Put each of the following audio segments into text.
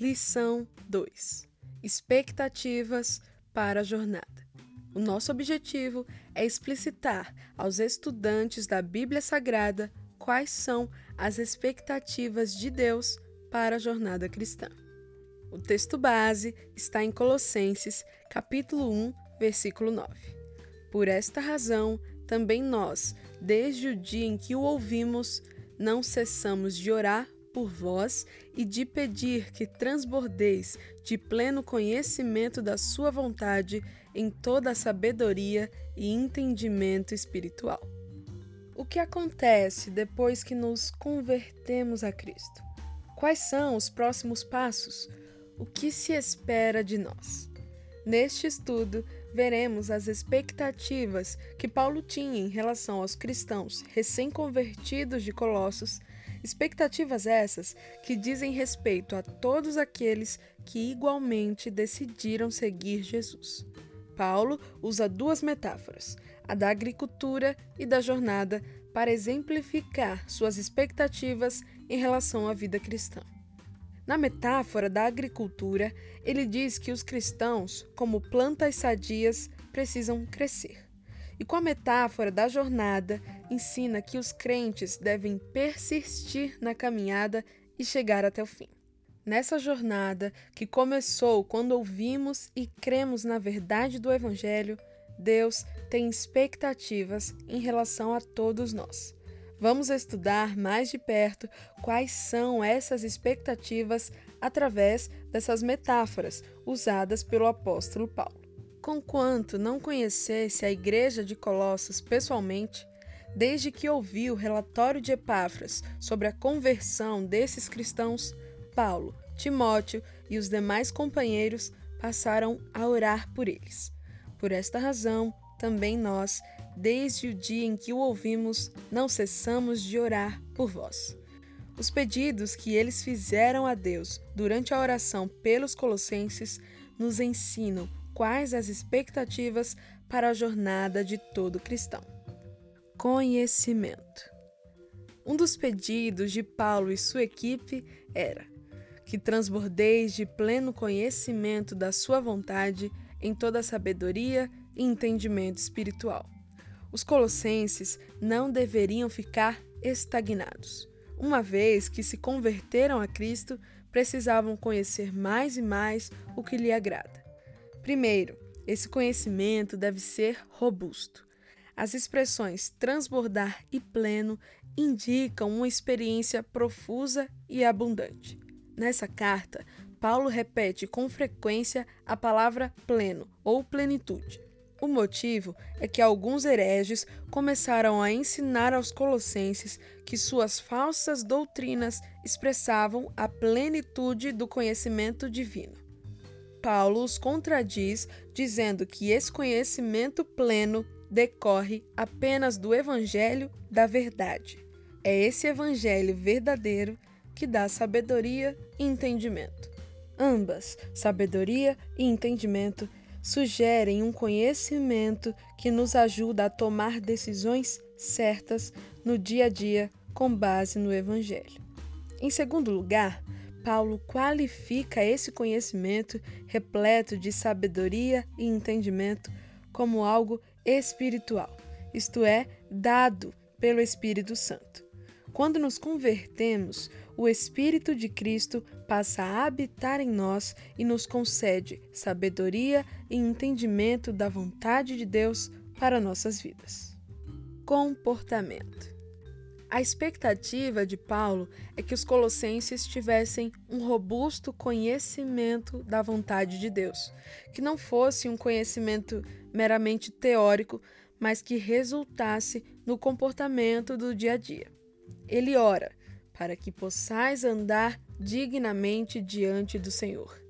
Lição 2: Expectativas para a jornada. O nosso objetivo é explicitar aos estudantes da Bíblia Sagrada quais são as expectativas de Deus para a jornada cristã. O texto base está em Colossenses, capítulo 1, versículo 9. Por esta razão, também nós, desde o dia em que o ouvimos, não cessamos de orar por vós e de pedir que transbordeis de pleno conhecimento da Sua vontade em toda a sabedoria e entendimento espiritual. O que acontece depois que nos convertemos a Cristo? Quais são os próximos passos? O que se espera de nós? Neste estudo, veremos as expectativas que Paulo tinha em relação aos cristãos recém-convertidos de Colossos, expectativas essas que dizem respeito a todos aqueles que igualmente decidiram seguir Jesus. Paulo usa duas metáforas, a da agricultura e da jornada, para exemplificar suas expectativas em relação à vida cristã. Na metáfora da agricultura, ele diz que os cristãos, como plantas sadias, precisam crescer. E com a metáfora da jornada, ensina que os crentes devem persistir na caminhada e chegar até o fim. Nessa jornada, que começou quando ouvimos e cremos na verdade do Evangelho, Deus tem expectativas em relação a todos nós. Vamos estudar mais de perto quais são essas expectativas através dessas metáforas usadas pelo apóstolo Paulo. Conquanto não conhecesse a igreja de Colossos pessoalmente, desde que ouviu o relatório de Epáfras sobre a conversão desses cristãos, Paulo, Timóteo e os demais companheiros passaram a orar por eles. Por esta razão, também nós, desde o dia em que o ouvimos, não cessamos de orar por vós. Os pedidos que eles fizeram a Deus durante a oração pelos Colossenses nos ensinam quais as expectativas para a jornada de todo cristão. Conhecimento. Um dos pedidos de Paulo e sua equipe era que transbordeis de pleno conhecimento da Sua vontade em toda sabedoria e entendimento espiritual. Os colossenses não deveriam ficar estagnados. Uma vez que se converteram a Cristo, precisavam conhecer mais e mais o que lhe agrada. Primeiro, esse conhecimento deve ser robusto. As expressões transbordar e pleno indicam uma experiência profusa e abundante. Nessa carta, Paulo repete com frequência a palavra pleno ou plenitude. O motivo é que alguns hereges começaram a ensinar aos colossenses que suas falsas doutrinas expressavam a plenitude do conhecimento divino. Paulo os contradiz, dizendo que esse conhecimento pleno decorre apenas do Evangelho da Verdade. É esse Evangelho verdadeiro que dá sabedoria e entendimento. Ambas, sabedoria e entendimento, sugerem um conhecimento que nos ajuda a tomar decisões certas no dia a dia com base no Evangelho. Em segundo lugar, Paulo qualifica esse conhecimento repleto de sabedoria e entendimento como algo espiritual, isto é, dado pelo Espírito Santo. Quando nos convertemos, o Espírito de Cristo passa a habitar em nós e nos concede sabedoria e entendimento da vontade de Deus para nossas vidas. Comportamento. A expectativa de Paulo é que os colossenses tivessem um robusto conhecimento da vontade de Deus, que não fosse um conhecimento meramente teórico, mas que resultasse no comportamento do dia a dia. Ele ora para que possais andar dignamente diante do Senhor.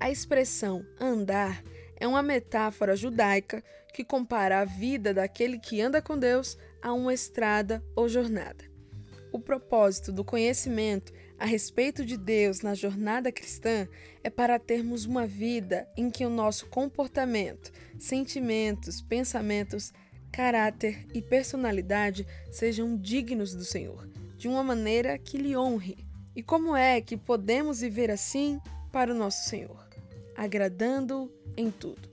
A expressão andar é uma metáfora judaica que compara a vida daquele que anda com Deus a uma estrada ou jornada. O propósito do conhecimento a respeito de Deus na jornada cristã é para termos uma vida em que o nosso comportamento, sentimentos, pensamentos caráter e personalidade sejam dignos do Senhor, de uma maneira que lhe honre. E como é que podemos viver assim para o nosso Senhor? Agradando-o em tudo,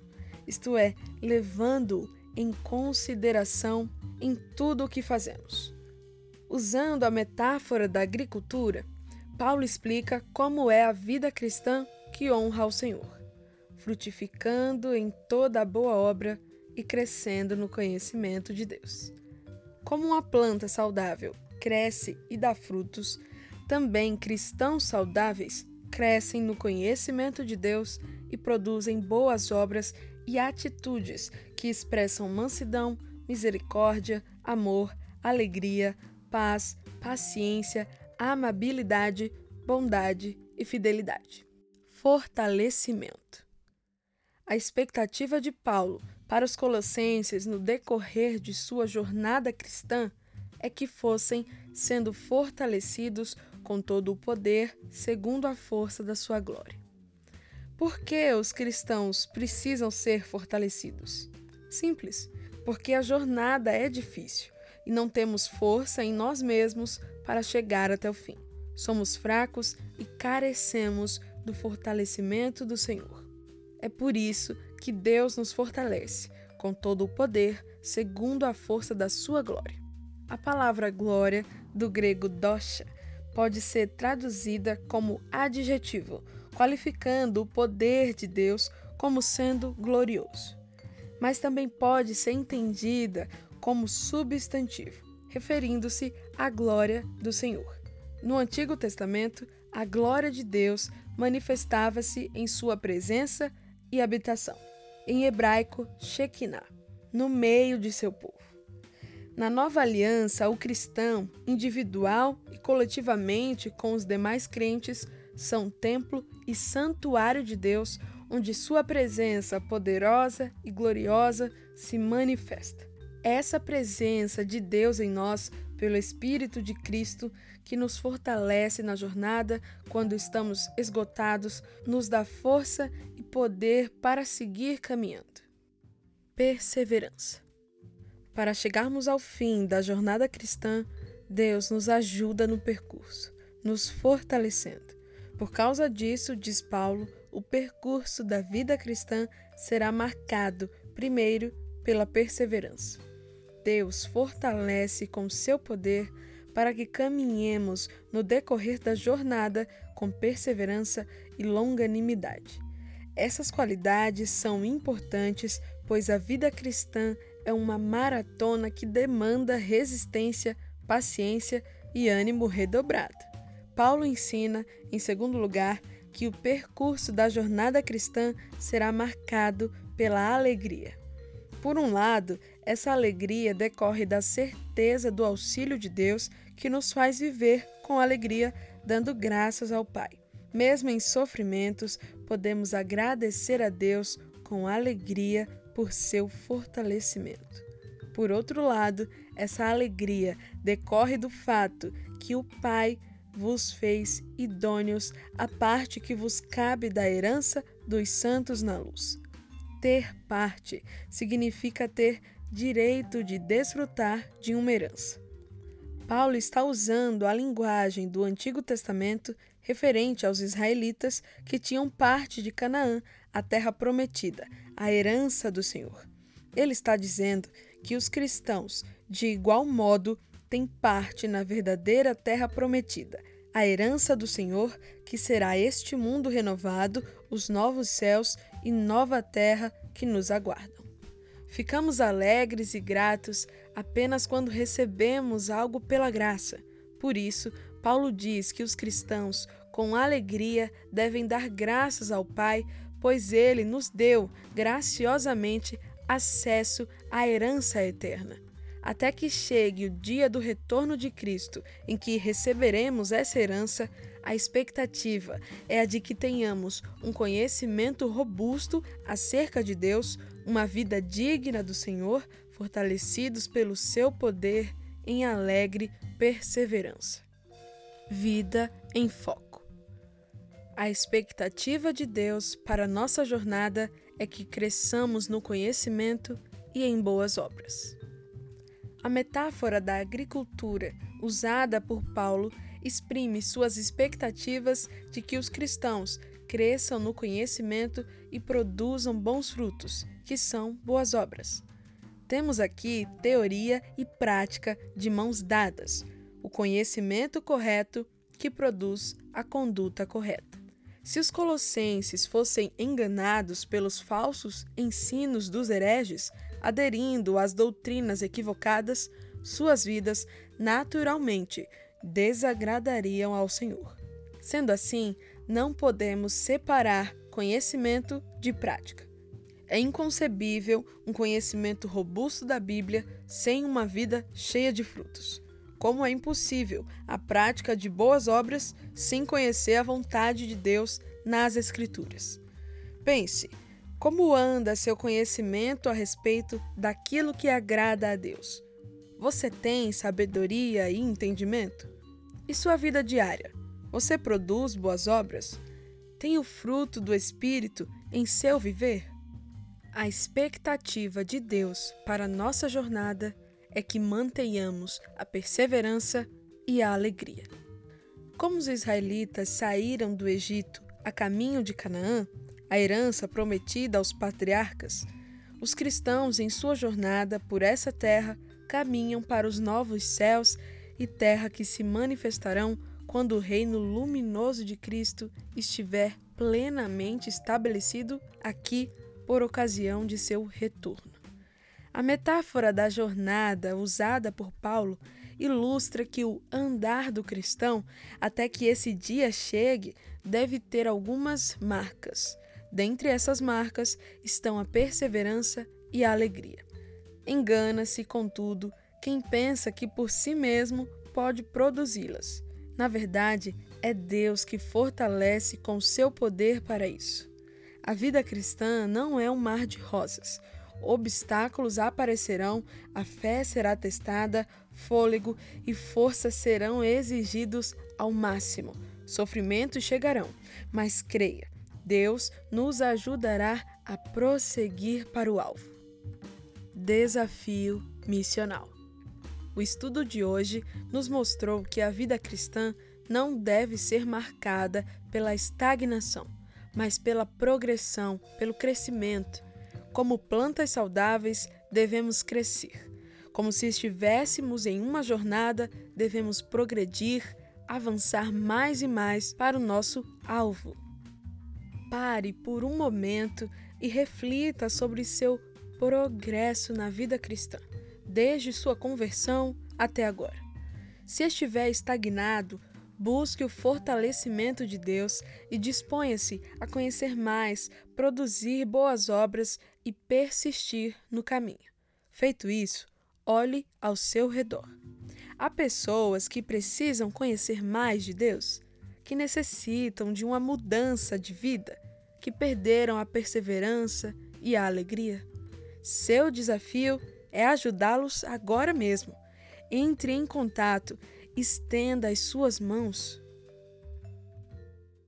isto é, levando-o em consideração em tudo o que fazemos. Usando a metáfora da agricultura, Paulo explica como é a vida cristã que honra ao Senhor, frutificando em toda a boa obra e crescendo no conhecimento de Deus. Como uma planta saudável cresce e dá frutos, também cristãos saudáveis crescem no conhecimento de Deus e produzem boas obras e atitudes que expressam mansidão, misericórdia, amor, alegria, paz, paciência, amabilidade, bondade e fidelidade. Fortalecimento. A expectativa de Paulo para os colossenses no decorrer de sua jornada cristã é que fossem sendo fortalecidos com todo o poder, segundo a força da sua glória. Por que os cristãos precisam ser fortalecidos? Simples, porque a jornada é difícil e não temos força em nós mesmos para chegar até o fim. Somos fracos e carecemos do fortalecimento do Senhor. É por isso que Deus nos fortalece com todo o poder, segundo a força da sua glória. A palavra glória, do grego dosha, pode ser traduzida como adjetivo, qualificando o poder de Deus como sendo glorioso. Mas também pode ser entendida como substantivo, referindo-se à glória do Senhor. No Antigo Testamento, a glória de Deus manifestava-se em sua presença e habitação. Em hebraico, Shekinah, no meio de seu povo. Na nova aliança, o cristão, individual e coletivamente com os demais crentes, são templo e santuário de Deus, onde sua presença poderosa e gloriosa se manifesta. Essa presença de Deus em nós, pelo Espírito de Cristo, que nos fortalece na jornada quando estamos esgotados, nos dá força e poder para seguir caminhando. Perseverança. Para chegarmos ao fim da jornada cristã, Deus nos ajuda no percurso, nos fortalecendo. Por causa disso, diz Paulo, o percurso da vida cristã será marcado, primeiro, pela perseverança. Deus fortalece com seu poder para que caminhemos no decorrer da jornada com perseverança e longanimidade. Essas qualidades são importantes, pois a vida cristã é uma maratona que demanda resistência, paciência e ânimo redobrado. Paulo ensina, em segundo lugar, que o percurso da jornada cristã será marcado pela alegria. Por um lado, essa alegria decorre da certeza do auxílio de Deus que nos faz viver com alegria, dando graças ao Pai. Mesmo em sofrimentos, podemos agradecer a Deus com alegria por seu fortalecimento. Por outro lado, essa alegria decorre do fato que o Pai vos fez idôneos à parte que vos cabe da herança dos santos na luz. Ter parte significa ter direito de desfrutar de uma herança. Paulo está usando a linguagem do Antigo Testamento referente aos israelitas que tinham parte de Canaã, a terra prometida, a herança do Senhor. Ele está dizendo que os cristãos, de igual modo, têm parte na verdadeira terra prometida, a herança do Senhor, que será este mundo renovado, os novos céus e nova terra que nos aguardam. Ficamos alegres e gratos apenas quando recebemos algo pela graça. Por isso, Paulo diz que os cristãos, com alegria, devem dar graças ao Pai, pois ele nos deu graciosamente acesso à herança eterna. Até que chegue o dia do retorno de Cristo, em que receberemos essa herança, a expectativa é a de que tenhamos um conhecimento robusto acerca de Deus, uma vida digna do Senhor, fortalecidos pelo seu poder em alegre perseverança. Vida em foco. A expectativa de Deus para nossa jornada é que cresçamos no conhecimento e em boas obras. A metáfora da agricultura usada por Paulo exprime suas expectativas de que os cristãos cresçam no conhecimento e produzam bons frutos, que são boas obras. Temos aqui teoria e prática de mãos dadas, o conhecimento correto que produz a conduta correta. Se os colossenses fossem enganados pelos falsos ensinos dos hereges, aderindo às doutrinas equivocadas, suas vidas naturalmente desagradariam ao Senhor. Sendo assim, não podemos separar conhecimento de prática. É inconcebível um conhecimento robusto da Bíblia sem uma vida cheia de frutos. Como é impossível a prática de boas obras sem conhecer a vontade de Deus nas Escrituras. Pense, como anda seu conhecimento a respeito daquilo que agrada a Deus? Você tem sabedoria e entendimento? E sua vida diária? Você produz boas obras? Tem o fruto do Espírito em seu viver? A expectativa de Deus para nossa jornada é que mantenhamos a perseverança e a alegria. Como os israelitas saíram do Egito a caminho de Canaã, a herança prometida aos patriarcas, os cristãos em sua jornada por essa terra caminham para os novos céus e terra que se manifestarão quando o reino luminoso de Cristo estiver plenamente estabelecido aqui por ocasião de seu retorno. A metáfora da jornada usada por Paulo ilustra que o andar do cristão, até que esse dia chegue, deve ter algumas marcas. Dentre essas marcas estão a perseverança e a alegria. Engana-se, contudo, quem pensa que por si mesmo pode produzi-las. Na verdade, é Deus que fortalece com seu poder para isso. A vida cristã não é um mar de rosas obstáculos aparecerão, a fé será testada, fôlego e força serão exigidos ao máximo. Sofrimentos chegarão, mas creia, Deus nos ajudará a prosseguir para o alvo. Desafio missional. O estudo de hoje nos mostrou que a vida cristã não deve ser marcada pela estagnação, mas pela progressão, pelo crescimento como plantas saudáveis, devemos crescer. Como se estivéssemos em uma jornada, devemos progredir, avançar mais e mais para o nosso alvo. Pare por um momento e reflita sobre seu progresso na vida cristã, desde sua conversão até agora. Se estiver estagnado, Busque o fortalecimento de Deus e disponha-se a conhecer mais, produzir boas obras e persistir no caminho. Feito isso, olhe ao seu redor. Há pessoas que precisam conhecer mais de Deus, que necessitam de uma mudança de vida, que perderam a perseverança e a alegria. Seu desafio é ajudá-los agora mesmo. Entre em contato estenda as suas mãos